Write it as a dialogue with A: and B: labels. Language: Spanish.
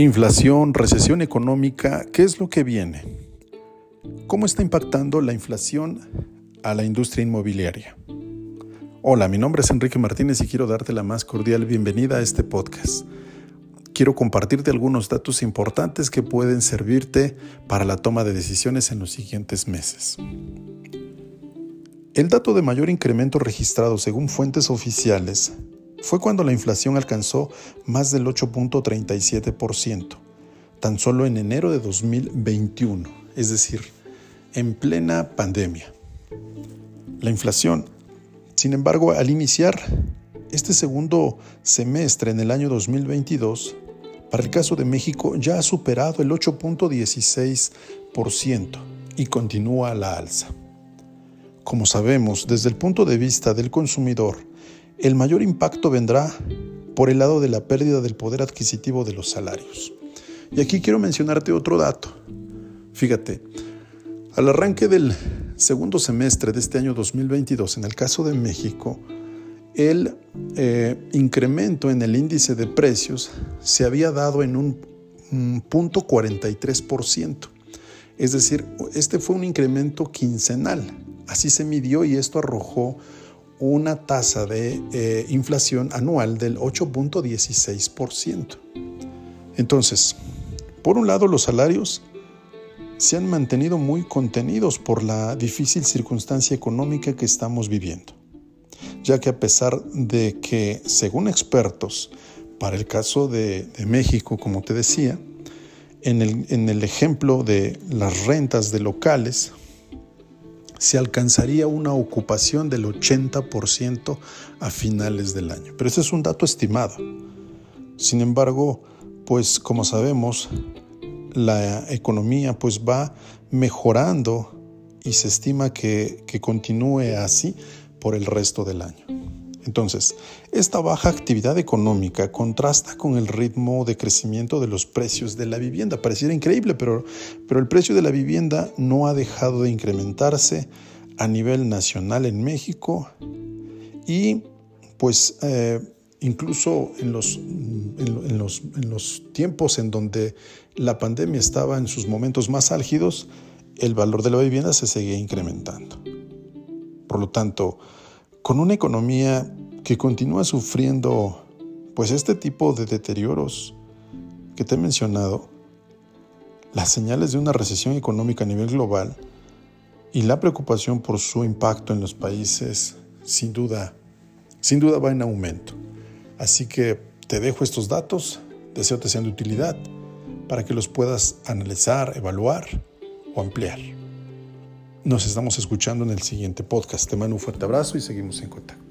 A: Inflación, recesión económica, ¿qué es lo que viene? ¿Cómo está impactando la inflación a la industria inmobiliaria? Hola, mi nombre es Enrique Martínez y quiero darte la más cordial bienvenida a este podcast. Quiero compartirte algunos datos importantes que pueden servirte para la toma de decisiones en los siguientes meses. El dato de mayor incremento registrado según fuentes oficiales fue cuando la inflación alcanzó más del 8.37%, tan solo en enero de 2021, es decir, en plena pandemia. La inflación, sin embargo, al iniciar este segundo semestre en el año 2022, para el caso de México ya ha superado el 8.16% y continúa a la alza. Como sabemos, desde el punto de vista del consumidor, el mayor impacto vendrá por el lado de la pérdida del poder adquisitivo de los salarios. Y aquí quiero mencionarte otro dato. Fíjate, al arranque del segundo semestre de este año 2022, en el caso de México, el eh, incremento en el índice de precios se había dado en un, un punto 43%. Es decir, este fue un incremento quincenal. Así se midió y esto arrojó una tasa de eh, inflación anual del 8.16%. Entonces, por un lado, los salarios se han mantenido muy contenidos por la difícil circunstancia económica que estamos viviendo, ya que a pesar de que, según expertos, para el caso de, México, como te decía, en el, en el ejemplo de las rentas de locales, se alcanzaría una ocupación del 80% a finales del año. Pero ese es un dato estimado. Sin embargo, pues como sabemos, la economía pues va mejorando y se estima que, que continúe así por el resto del año. Entonces, esta baja actividad económica contrasta con el ritmo de crecimiento de los precios de la vivienda. Pareciera increíble, pero, pero el precio de la vivienda no ha dejado de incrementarse a nivel nacional en México y pues eh, incluso en los, en, los, en los tiempos en donde la pandemia estaba en sus momentos más álgidos, el valor de la vivienda se seguía incrementando. Por lo tanto, con una economía que continúa sufriendo pues este tipo de deterioros que te he mencionado, las señales de una recesión económica a nivel global y la preocupación por su impacto en los países sin duda sin duda va en aumento. Así que te dejo estos datos, deseo te sean de utilidad para que los puedas analizar, evaluar o ampliar. Nos estamos escuchando en el siguiente podcast. Te mando un fuerte abrazo y seguimos en contacto.